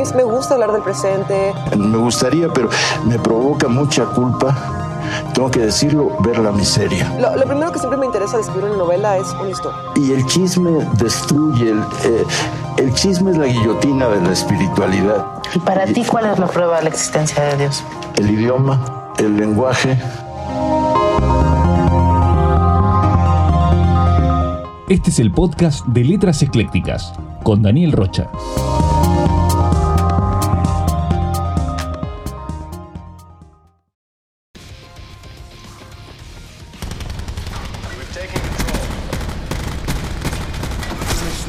mí me gusta hablar del presente. Me gustaría, pero me provoca mucha culpa tengo que decirlo, ver la miseria. Lo, primero que siempre me interesa de escribir una novela es una historia. Y el chisme destruye, el, eh, el chisme es la guillotina de la espiritualidad. ¿Y para ti cuál es la prueba de la existencia de Dios? El idioma, el lenguaje. Este es el podcast de Letras Eclécticas con Daniel Rocha.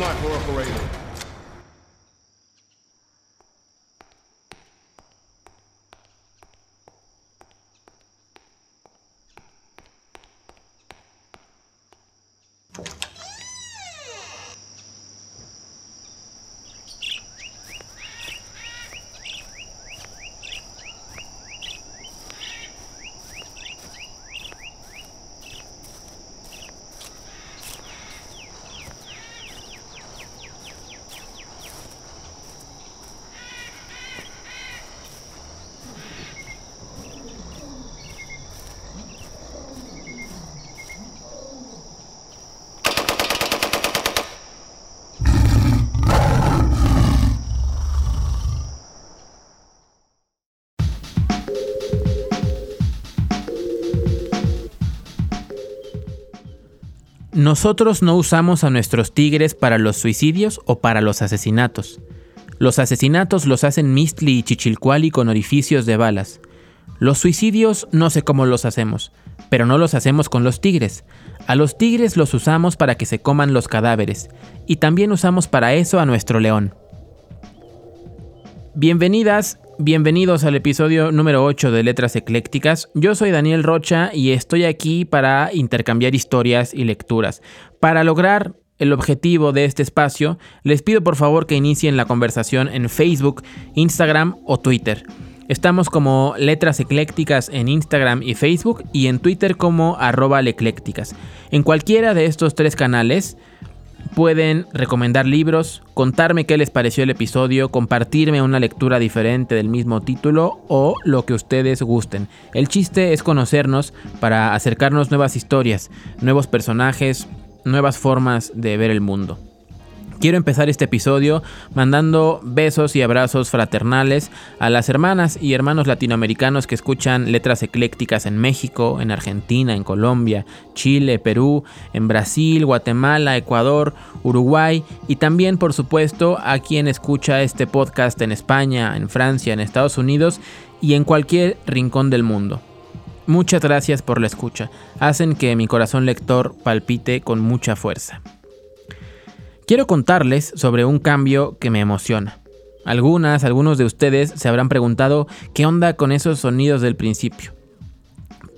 sniper operator. Nosotros no usamos a nuestros tigres para los suicidios o para los asesinatos. Los asesinatos los hacen Mistli y Chichilcuali con orificios de balas. Los suicidios no sé cómo los hacemos, pero no los hacemos con los tigres. A los tigres los usamos para que se coman los cadáveres, y también usamos para eso a nuestro león. Bienvenidas Bienvenidos al episodio número 8 de Letras Eclécticas. Yo soy Daniel Rocha y estoy aquí para intercambiar historias y lecturas. Para lograr el objetivo de este espacio, les pido por favor que inicien la conversación en Facebook, Instagram o Twitter. Estamos como Letras Eclécticas en Instagram y Facebook y en Twitter como arroba eclécticas. En cualquiera de estos tres canales Pueden recomendar libros, contarme qué les pareció el episodio, compartirme una lectura diferente del mismo título o lo que ustedes gusten. El chiste es conocernos para acercarnos nuevas historias, nuevos personajes, nuevas formas de ver el mundo. Quiero empezar este episodio mandando besos y abrazos fraternales a las hermanas y hermanos latinoamericanos que escuchan letras eclécticas en México, en Argentina, en Colombia, Chile, Perú, en Brasil, Guatemala, Ecuador, Uruguay y también por supuesto a quien escucha este podcast en España, en Francia, en Estados Unidos y en cualquier rincón del mundo. Muchas gracias por la escucha, hacen que mi corazón lector palpite con mucha fuerza. Quiero contarles sobre un cambio que me emociona. Algunas, algunos de ustedes se habrán preguntado qué onda con esos sonidos del principio.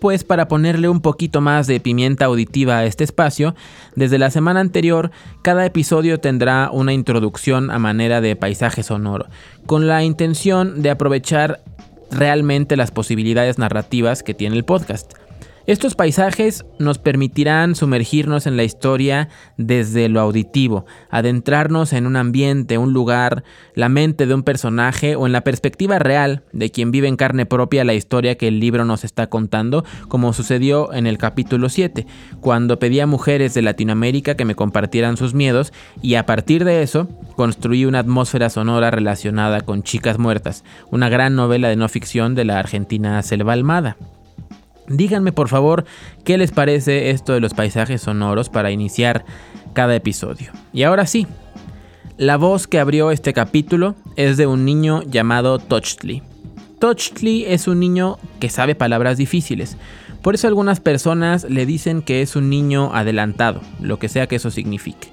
Pues para ponerle un poquito más de pimienta auditiva a este espacio, desde la semana anterior cada episodio tendrá una introducción a manera de paisaje sonoro, con la intención de aprovechar realmente las posibilidades narrativas que tiene el podcast. Estos paisajes nos permitirán sumergirnos en la historia desde lo auditivo, adentrarnos en un ambiente, un lugar, la mente de un personaje o en la perspectiva real de quien vive en carne propia la historia que el libro nos está contando, como sucedió en el capítulo 7, cuando pedí a mujeres de Latinoamérica que me compartieran sus miedos y a partir de eso construí una atmósfera sonora relacionada con Chicas Muertas, una gran novela de no ficción de la argentina Selva Almada. Díganme por favor qué les parece esto de los paisajes sonoros para iniciar cada episodio. Y ahora sí, la voz que abrió este capítulo es de un niño llamado Tochtli. Tochtli es un niño que sabe palabras difíciles. Por eso algunas personas le dicen que es un niño adelantado, lo que sea que eso signifique.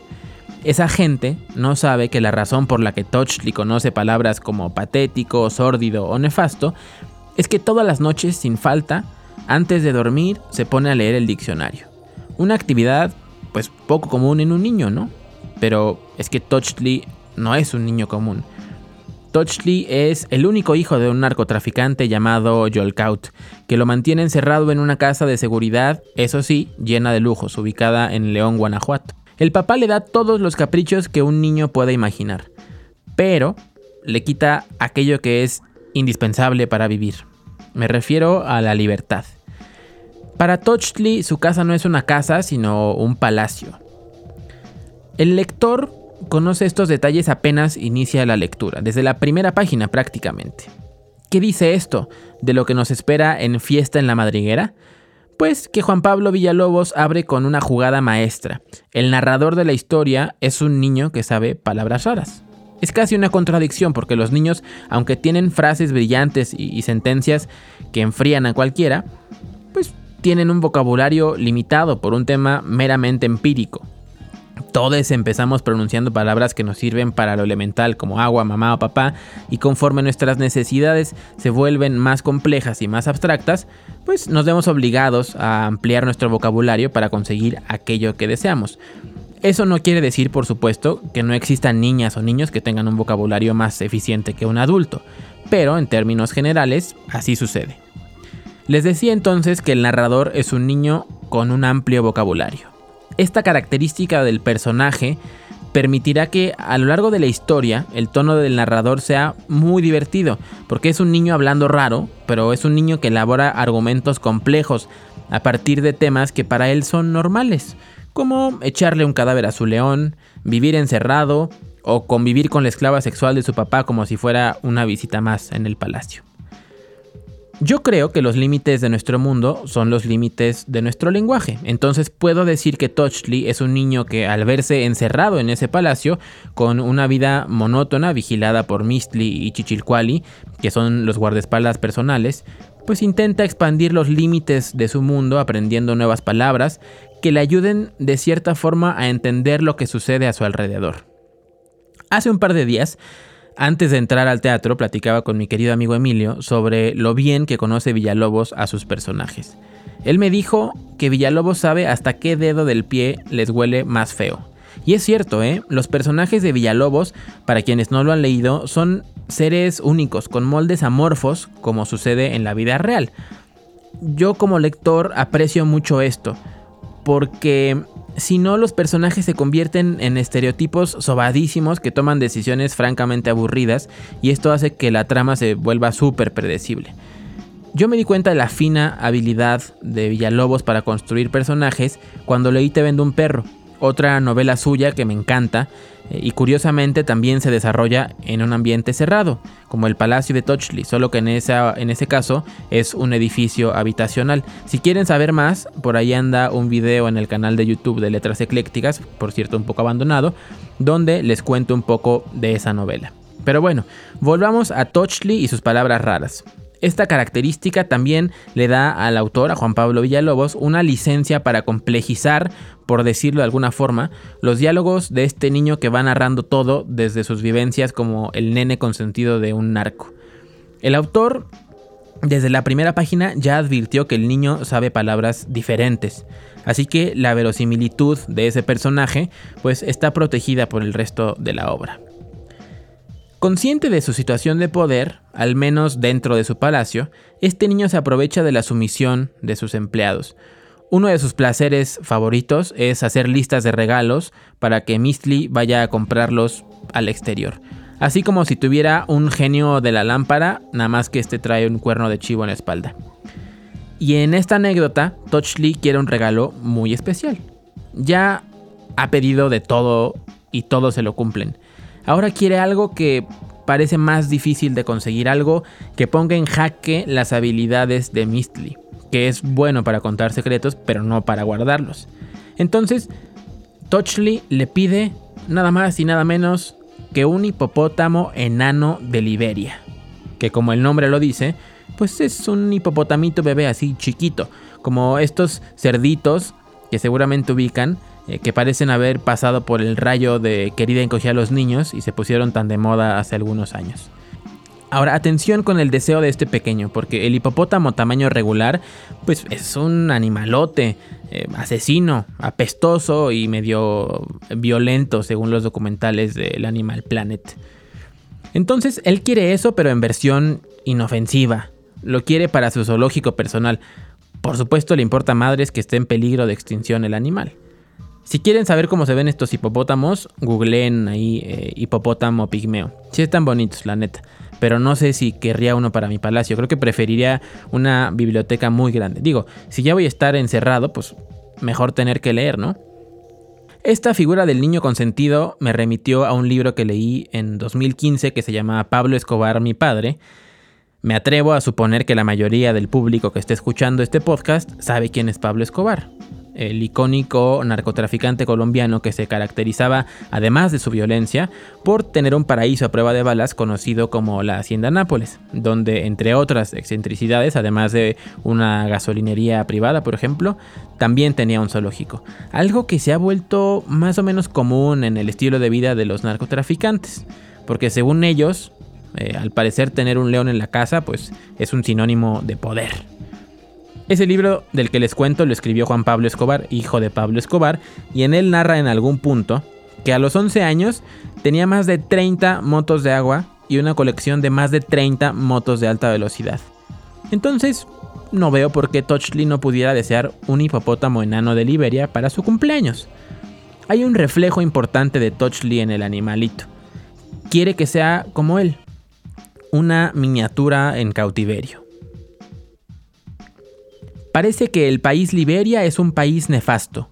Esa gente no sabe que la razón por la que Tochtli conoce palabras como patético, sórdido o nefasto es que todas las noches, sin falta, antes de dormir se pone a leer el diccionario. Una actividad pues poco común en un niño, ¿no? Pero es que Tochtli no es un niño común. Tochtli es el único hijo de un narcotraficante llamado Yolkaut, que lo mantiene encerrado en una casa de seguridad, eso sí, llena de lujos, ubicada en León, Guanajuato. El papá le da todos los caprichos que un niño pueda imaginar, pero le quita aquello que es indispensable para vivir. Me refiero a la libertad. Para Tochtli su casa no es una casa, sino un palacio. El lector conoce estos detalles apenas inicia la lectura, desde la primera página prácticamente. ¿Qué dice esto de lo que nos espera en Fiesta en la Madriguera? Pues que Juan Pablo Villalobos abre con una jugada maestra. El narrador de la historia es un niño que sabe palabras raras. Es casi una contradicción porque los niños, aunque tienen frases brillantes y, sentencias que enfrían a cualquiera, pues tienen un vocabulario limitado por un tema meramente empírico. Todos empezamos pronunciando palabras que nos sirven para lo elemental como agua, mamá o papá, y conforme nuestras necesidades se vuelven más complejas y más abstractas, pues nos vemos obligados a ampliar nuestro vocabulario para conseguir aquello que deseamos. Eso no quiere decir, por supuesto, que no existan niñas o niños que tengan un vocabulario más eficiente que un adulto, pero en términos generales así sucede. Les decía entonces que el narrador es un niño con un amplio vocabulario. Esta característica del personaje permitirá que a lo largo de la historia el tono del narrador sea muy divertido, porque es un niño hablando raro, pero es un niño que elabora argumentos complejos a partir de temas que para él son normales como echarle un cadáver a su león, vivir encerrado o convivir con la esclava sexual de su papá como si fuera una visita más en el palacio. Yo creo que los límites de nuestro mundo son los límites de nuestro lenguaje, entonces puedo decir que Touchly es un niño que al verse encerrado en ese palacio, con una vida monótona vigilada por Mistli y Chichilcuali, que son los guardaespaldas personales, pues intenta expandir los límites de su mundo aprendiendo nuevas palabras que le ayuden de cierta forma a entender lo que sucede a su alrededor. Hace un par de días, antes de entrar al teatro, platicaba con mi querido amigo Emilio sobre lo bien que conoce Villalobos a sus personajes. Él me dijo que Villalobos sabe hasta qué dedo del pie les huele más feo. Y es cierto, ¿eh? Los personajes de Villalobos, para quienes no lo han leído, son seres únicos, con moldes amorfos, como sucede en la vida real. Yo como lector aprecio mucho esto, porque si no los personajes se convierten en estereotipos sobadísimos que toman decisiones francamente aburridas y esto hace que la trama se vuelva súper predecible. Yo me di cuenta de la fina habilidad de Villalobos para construir personajes cuando leí Te vendo un perro, otra novela suya que me encanta eh, y curiosamente también se desarrolla en un ambiente cerrado, como el Palacio de Touchley, solo que en, esa, en ese caso es un edificio habitacional. Si quieren saber más, por ahí anda un video en el canal de YouTube de Letras Eclécticas, por cierto un poco abandonado, donde les cuento un poco de esa novela. Pero bueno, volvamos a Touchley y sus palabras raras. Esta característica también le da al autor, a Juan Pablo Villalobos, una licencia para complejizar, por decirlo de alguna forma, los diálogos de este niño que va narrando todo desde sus vivencias como el nene consentido de un narco. El autor, desde la primera página, ya advirtió que el niño sabe palabras diferentes, así que la verosimilitud de ese personaje pues está protegida por el resto de la obra. Consciente de su situación de poder, al menos dentro de su palacio, este niño se aprovecha de la sumisión de sus empleados. Uno de sus placeres favoritos es hacer listas de regalos para que Mistli vaya a comprarlos al exterior. Así como si tuviera un genio de la lámpara, nada más que este trae un cuerno de chivo en la espalda. Y en esta anécdota, Touchly quiere un regalo muy especial. Ya ha pedido de todo y todo se lo cumplen. Ahora quiere algo que parece más difícil de conseguir, algo que ponga en jaque las habilidades de Mistly, que es bueno para contar secretos, pero no para guardarlos. Entonces, Touchly le pide nada más y nada menos que un hipopótamo enano de Liberia, que como el nombre lo dice, pues es un hipopotamito bebé así chiquito, como estos cerditos que seguramente ubican eh, que parecen haber pasado por el rayo de querida encogía a los niños y se pusieron tan de moda hace algunos años. Ahora, atención con el deseo de este pequeño, porque el hipopótamo tamaño regular, pues es un animalote, eh, asesino, apestoso y medio violento, según los documentales del Animal Planet. Entonces, él quiere eso, pero en versión inofensiva. Lo quiere para su zoológico personal. Por supuesto, le importa a madres que esté en peligro de extinción el animal. Si quieren saber cómo se ven estos hipopótamos, googleen ahí eh, hipopótamo pigmeo. Sí están bonitos, la neta. Pero no sé si querría uno para mi palacio. Creo que preferiría una biblioteca muy grande. Digo, si ya voy a estar encerrado, pues mejor tener que leer, ¿no? Esta figura del niño consentido me remitió a un libro que leí en 2015 que se llama Pablo Escobar, mi padre. Me atrevo a suponer que la mayoría del público que esté escuchando este podcast sabe quién es Pablo Escobar el icónico narcotraficante colombiano que se caracterizaba, además de su violencia, por tener un paraíso a prueba de balas conocido como la Hacienda Nápoles, donde, entre otras excentricidades, además de una gasolinería privada, por ejemplo, también tenía un zoológico. Algo que se ha vuelto más o menos común en el estilo de vida de los narcotraficantes, porque según ellos, eh, al parecer tener un león en la casa, pues es un sinónimo de poder. Ese libro del que les cuento lo escribió Juan Pablo Escobar, hijo de Pablo Escobar, y en él narra en algún punto que a los 11 años tenía más de 30 motos de agua y una colección de más de 30 motos de alta velocidad. Entonces, no veo por qué Touchley no pudiera desear un hipopótamo enano de Liberia para su cumpleaños. Hay un reflejo importante de Touchley en el animalito. Quiere que sea como él, una miniatura en cautiverio. Parece que el país Liberia es un país nefasto.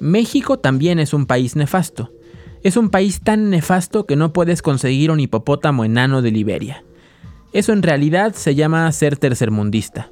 México también es un país nefasto. Es un país tan nefasto que no puedes conseguir un hipopótamo enano de Liberia. Eso en realidad se llama ser tercermundista.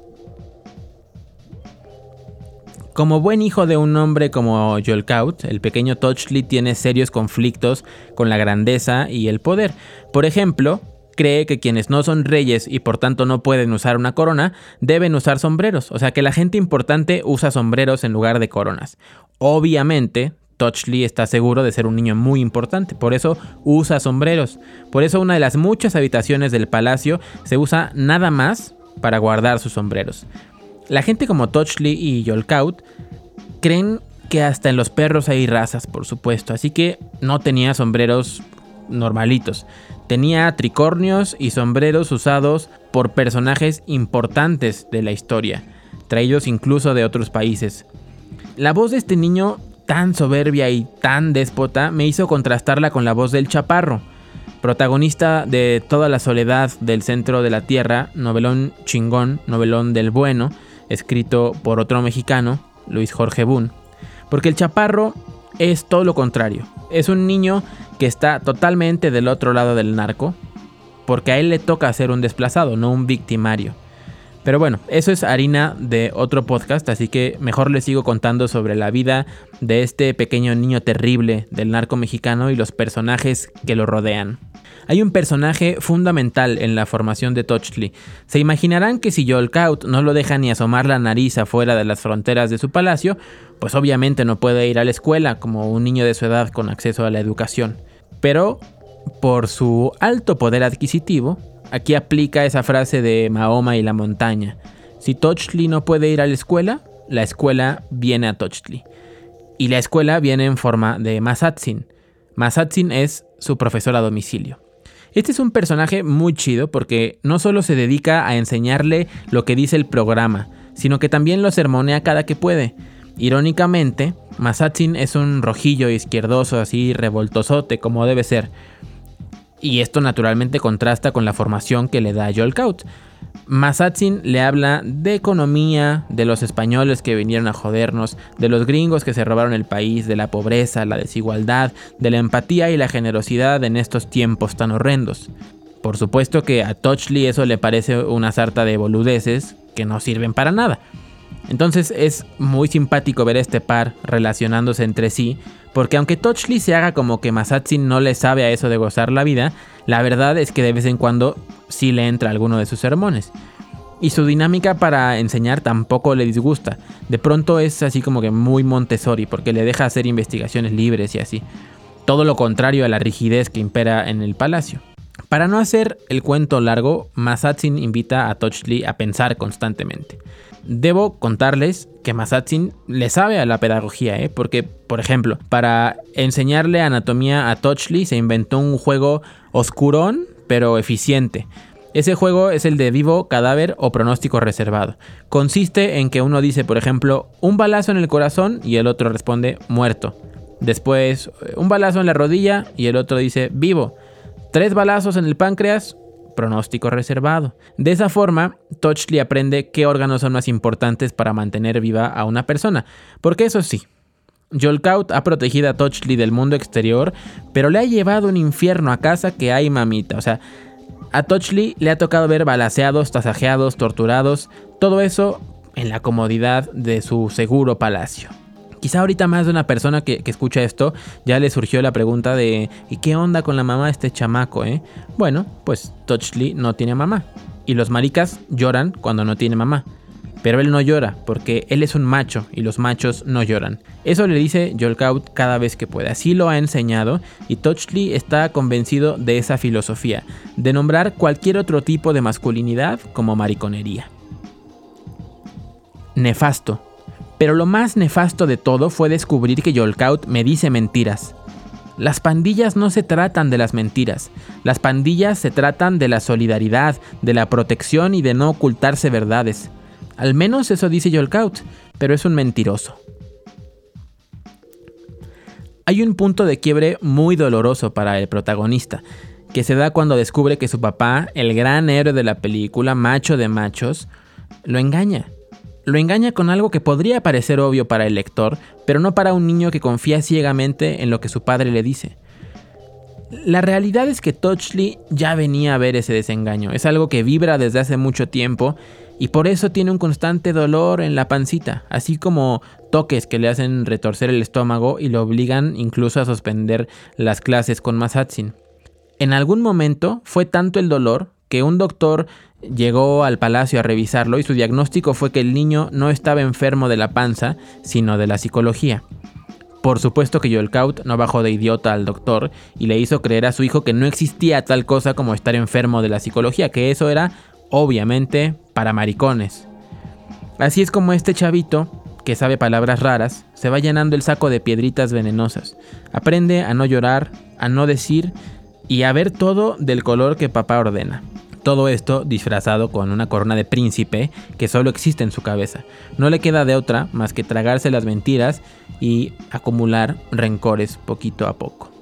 Como buen hijo de un hombre como Joel Kaut, el pequeño Touchley tiene serios conflictos con la grandeza y el poder. Por ejemplo, cree que quienes no son reyes y por tanto no pueden usar una corona, deben usar sombreros. O sea que la gente importante usa sombreros en lugar de coronas. Obviamente, Touchley está seguro de ser un niño muy importante, por eso usa sombreros. Por eso una de las muchas habitaciones del palacio se usa nada más para guardar sus sombreros. La gente como Touchley y Yolkout creen que hasta en los perros hay razas, por supuesto, así que no tenía sombreros normalitos. Tenía tricornios y sombreros usados por personajes importantes de la historia, traídos incluso de otros países. La voz de este niño tan soberbia y tan déspota me hizo contrastarla con la voz del chaparro, protagonista de Toda la soledad del centro de la tierra, novelón chingón, novelón del bueno, escrito por otro mexicano, Luis Jorge Boone. Porque el chaparro es todo lo contrario. Es un niño que está totalmente del otro lado del narco, porque a él le toca ser un desplazado, no un victimario. Pero bueno, eso es harina de otro podcast, así que mejor les sigo contando sobre la vida de este pequeño niño terrible del narco mexicano y los personajes que lo rodean. Hay un personaje fundamental en la formación de Touchley. Se imaginarán que si Kaut no lo deja ni asomar la nariz afuera de las fronteras de su palacio, pues obviamente no puede ir a la escuela como un niño de su edad con acceso a la educación. Pero por su alto poder adquisitivo, aquí aplica esa frase de Mahoma y la montaña. Si Touchley no puede ir a la escuela, la escuela viene a Touchley. Y la escuela viene en forma de Masatsin. Masatsin es su profesor a domicilio. Este es un personaje muy chido porque no solo se dedica a enseñarle lo que dice el programa, sino que también lo sermonea cada que puede. Irónicamente, Masatsin es un rojillo izquierdoso así revoltosote como debe ser. Y esto naturalmente contrasta con la formación que le da Joel. Masatsin le habla de economía, de los españoles que vinieron a jodernos, de los gringos que se robaron el país, de la pobreza, la desigualdad, de la empatía y la generosidad en estos tiempos tan horrendos. Por supuesto que a Touchley eso le parece una sarta de boludeces que no sirven para nada. Entonces es muy simpático ver a este par relacionándose entre sí, porque aunque Touchley se haga como que Masatsin no le sabe a eso de gozar la vida, la verdad es que de vez en cuando sí le entra alguno de sus sermones. Y su dinámica para enseñar tampoco le disgusta. De pronto es así como que muy Montessori, porque le deja hacer investigaciones libres y así. Todo lo contrario a la rigidez que impera en el palacio. Para no hacer el cuento largo, Masatsin invita a Touchley a pensar constantemente. Debo contarles que Masatsin le sabe a la pedagogía, ¿eh? porque, por ejemplo, para enseñarle anatomía a Touchley se inventó un juego oscurón, pero eficiente. Ese juego es el de vivo, cadáver o pronóstico reservado. Consiste en que uno dice, por ejemplo, un balazo en el corazón y el otro responde muerto. Después, un balazo en la rodilla y el otro dice, vivo. Tres balazos en el páncreas, pronóstico reservado. De esa forma, Touchley aprende qué órganos son más importantes para mantener viva a una persona. Porque eso sí, Jolkout ha protegido a Touchley del mundo exterior, pero le ha llevado un infierno a casa que hay mamita. O sea, a Touchley le ha tocado ver balaseados, tasajeados, torturados, todo eso en la comodidad de su seguro palacio. Quizá ahorita más de una persona que, escucha esto ya le surgió la pregunta de ¿y qué onda con la mamá de este chamaco, eh? Bueno, pues Touchley no tiene mamá. Y los maricas lloran cuando no tiene mamá. Pero él no llora, porque él es un macho y los machos no lloran. Eso le dice Jolkout cada vez que puede. Así lo ha enseñado y Touchley está convencido de esa filosofía, de nombrar cualquier otro tipo de masculinidad como mariconería. Nefasto. Pero lo más nefasto de todo fue descubrir que Jolkout me dice mentiras. Las pandillas no se tratan de las mentiras, las pandillas se tratan de la solidaridad, de la protección y de no ocultarse verdades. Al menos eso dice Yolkout, pero es un mentiroso. Hay un punto de quiebre muy doloroso para el protagonista, que se da cuando descubre que su papá, el gran héroe de la película, macho de machos, lo engaña. Lo engaña con algo que podría parecer obvio para el lector, pero no para un niño que confía ciegamente en lo que su padre le dice. La realidad es que Touchley ya venía a ver ese desengaño, es algo que vibra desde hace mucho tiempo y por eso tiene un constante dolor en la pancita, así como toques que le hacen retorcer el estómago y lo obligan incluso a suspender las clases con Masatsin. En algún momento fue tanto el dolor que un doctor llegó al palacio a revisarlo y su diagnóstico fue que el niño no estaba enfermo de la panza, sino de la psicología. Por supuesto que Yolkaut no bajó de idiota al doctor y le hizo creer a su hijo que no existía tal cosa como estar enfermo de la psicología, que eso era obviamente para maricones. Así es como este chavito, que sabe palabras raras, se va llenando el saco de piedritas venenosas. Aprende a no llorar, a no decir y a ver todo del color que papá ordena. Todo esto disfrazado con una corona de príncipe que solo existe en su cabeza. No le queda de otra más que tragarse las mentiras y acumular rencores poquito a poco.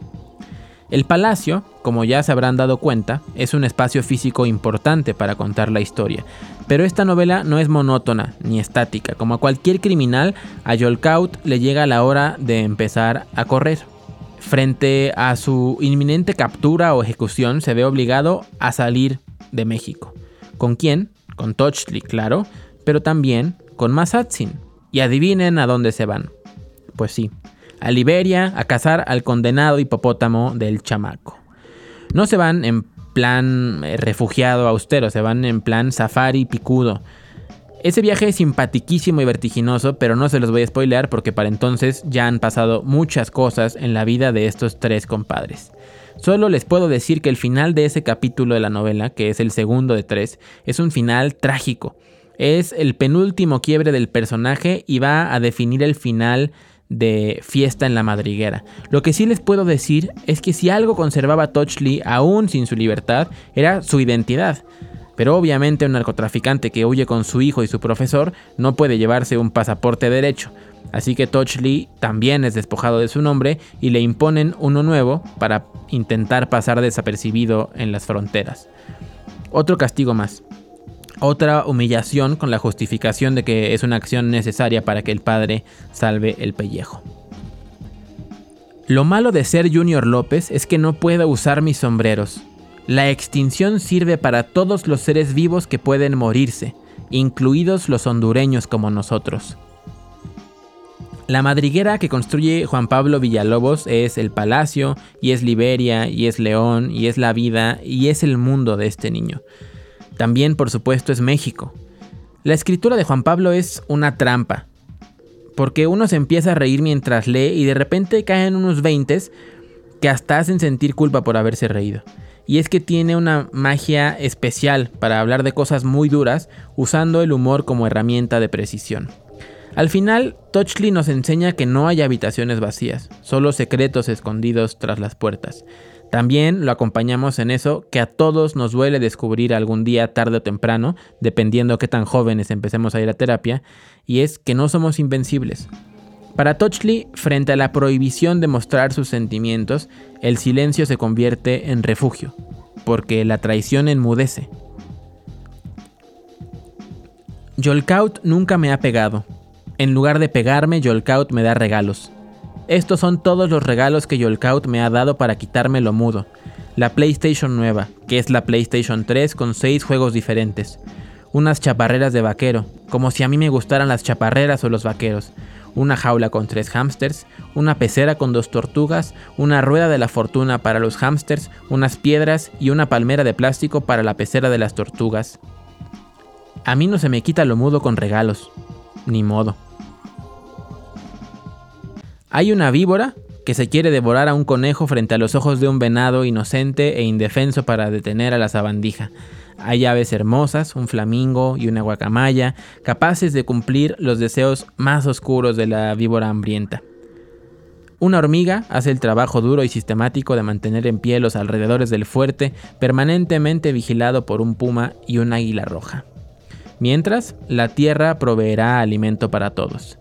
El palacio, como ya se habrán dado cuenta, es un espacio físico importante para contar la historia, pero esta novela no es monótona ni estática. Como a cualquier criminal, a Yolkout le llega la hora de empezar a correr. Frente a su inminente captura o ejecución, se ve obligado a salir de México. ¿Con quién? Con Touchley, claro, pero también con Masatsin. Y adivinen a dónde se van. Pues sí, a Liberia a cazar al condenado hipopótamo del chamaco. No se van en plan eh, refugiado austero, se van en plan safari picudo. Ese viaje es simpatiquísimo y vertiginoso, pero no se los voy a spoilear porque para entonces ya han pasado muchas cosas en la vida de estos tres compadres. Solo les puedo decir que el final de ese capítulo de la novela, que es el segundo de tres, es un final trágico. Es el penúltimo quiebre del personaje y va a definir el final de fiesta en la madriguera. Lo que sí les puedo decir es que si algo conservaba Touchley aún sin su libertad, era su identidad. Pero obviamente un narcotraficante que huye con su hijo y su profesor no puede llevarse un pasaporte derecho. Así que Touchley también es despojado de su nombre y le imponen uno nuevo para intentar pasar desapercibido en las fronteras. Otro castigo más. Otra humillación con la justificación de que es una acción necesaria para que el padre salve el pellejo. Lo malo de ser Junior López es que no puedo usar mis sombreros. La extinción sirve para todos los seres vivos que pueden morirse, incluidos los hondureños como nosotros. La madriguera que construye Juan Pablo Villalobos es el palacio, y es Liberia, y es León, y es la vida, y es el mundo de este niño. También, por supuesto, es México. La escritura de Juan Pablo es una trampa, porque uno se empieza a reír mientras lee y de repente caen unos veintes que hasta hacen sentir culpa por haberse reído. Y es que tiene una magia especial para hablar de cosas muy duras usando el humor como herramienta de precisión. Al final, Touchley nos enseña que no hay habitaciones vacías, solo secretos escondidos tras las puertas. También lo acompañamos en eso que a todos nos duele descubrir algún día, tarde o temprano, dependiendo qué tan jóvenes empecemos a ir a terapia, y es que no somos invencibles. Para Touchley, frente a la prohibición de mostrar sus sentimientos, el silencio se convierte en refugio, porque la traición enmudece. Yolkout nunca me ha pegado. En lugar de pegarme, Yolkout me da regalos. Estos son todos los regalos que Yolkout me ha dado para quitarme lo mudo. La PlayStation nueva, que es la PlayStation 3 con 6 juegos diferentes. Unas chaparreras de vaquero, como si a mí me gustaran las chaparreras o los vaqueros una jaula con tres hámsters, una pecera con dos tortugas, una rueda de la fortuna para los hámsters, unas piedras y una palmera de plástico para la pecera de las tortugas. A mí no se me quita lo mudo con regalos, ni modo. Hay una víbora que se quiere devorar a un conejo frente a los ojos de un venado inocente e indefenso para detener a la sabandija. Hay aves hermosas, un flamingo y una guacamaya, capaces de cumplir los deseos más oscuros de la víbora hambrienta. Una hormiga hace el trabajo duro y sistemático de mantener en pie los alrededores del fuerte, permanentemente vigilado por un puma y un águila roja. Mientras, la tierra proveerá alimento para todos.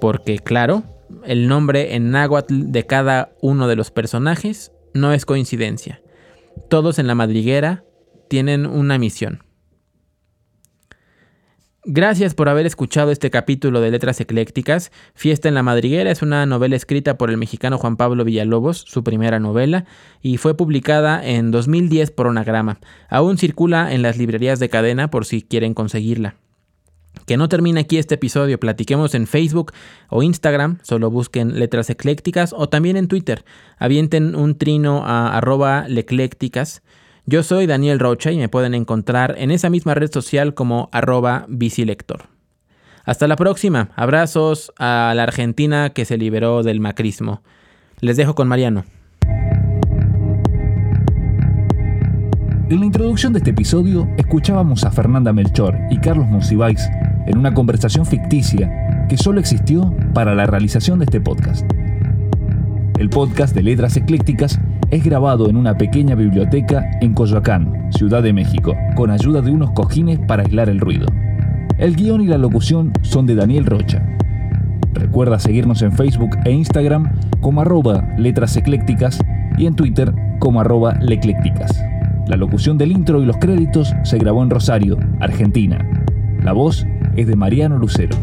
Porque, claro, el nombre en náhuatl de cada uno de los personajes no es coincidencia. Todos en la madriguera tienen una misión. Gracias por haber escuchado este capítulo de Letras Eclécticas. Fiesta en la Madriguera es una novela escrita por el mexicano Juan Pablo Villalobos, su primera novela, y fue publicada en 2010 por Onagrama. Aún circula en las librerías de cadena por si quieren conseguirla. Que no termine aquí este episodio, platiquemos en Facebook o Instagram, solo busquen letras eclécticas o también en Twitter, avienten un trino a arroba leclécticas yo soy Daniel Rocha y me pueden encontrar en esa misma red social como arroba bicilector. Hasta la próxima. Abrazos a la Argentina que se liberó del macrismo. Les dejo con Mariano. En la introducción de este episodio escuchábamos a Fernanda Melchor y Carlos Monsiváis en una conversación ficticia que solo existió para la realización de este podcast. El podcast de Letras Eclécticas es grabado en una pequeña biblioteca en Coyoacán, Ciudad de México, con ayuda de unos cojines para aislar el ruido. El guion y la locución son de Daniel Rocha. Recuerda seguirnos en Facebook e Instagram como arroba letras eclécticas y en Twitter como arroba leclécticas. La locución del intro y los créditos se grabó en Rosario, Argentina. La voz es de Mariano Lucero.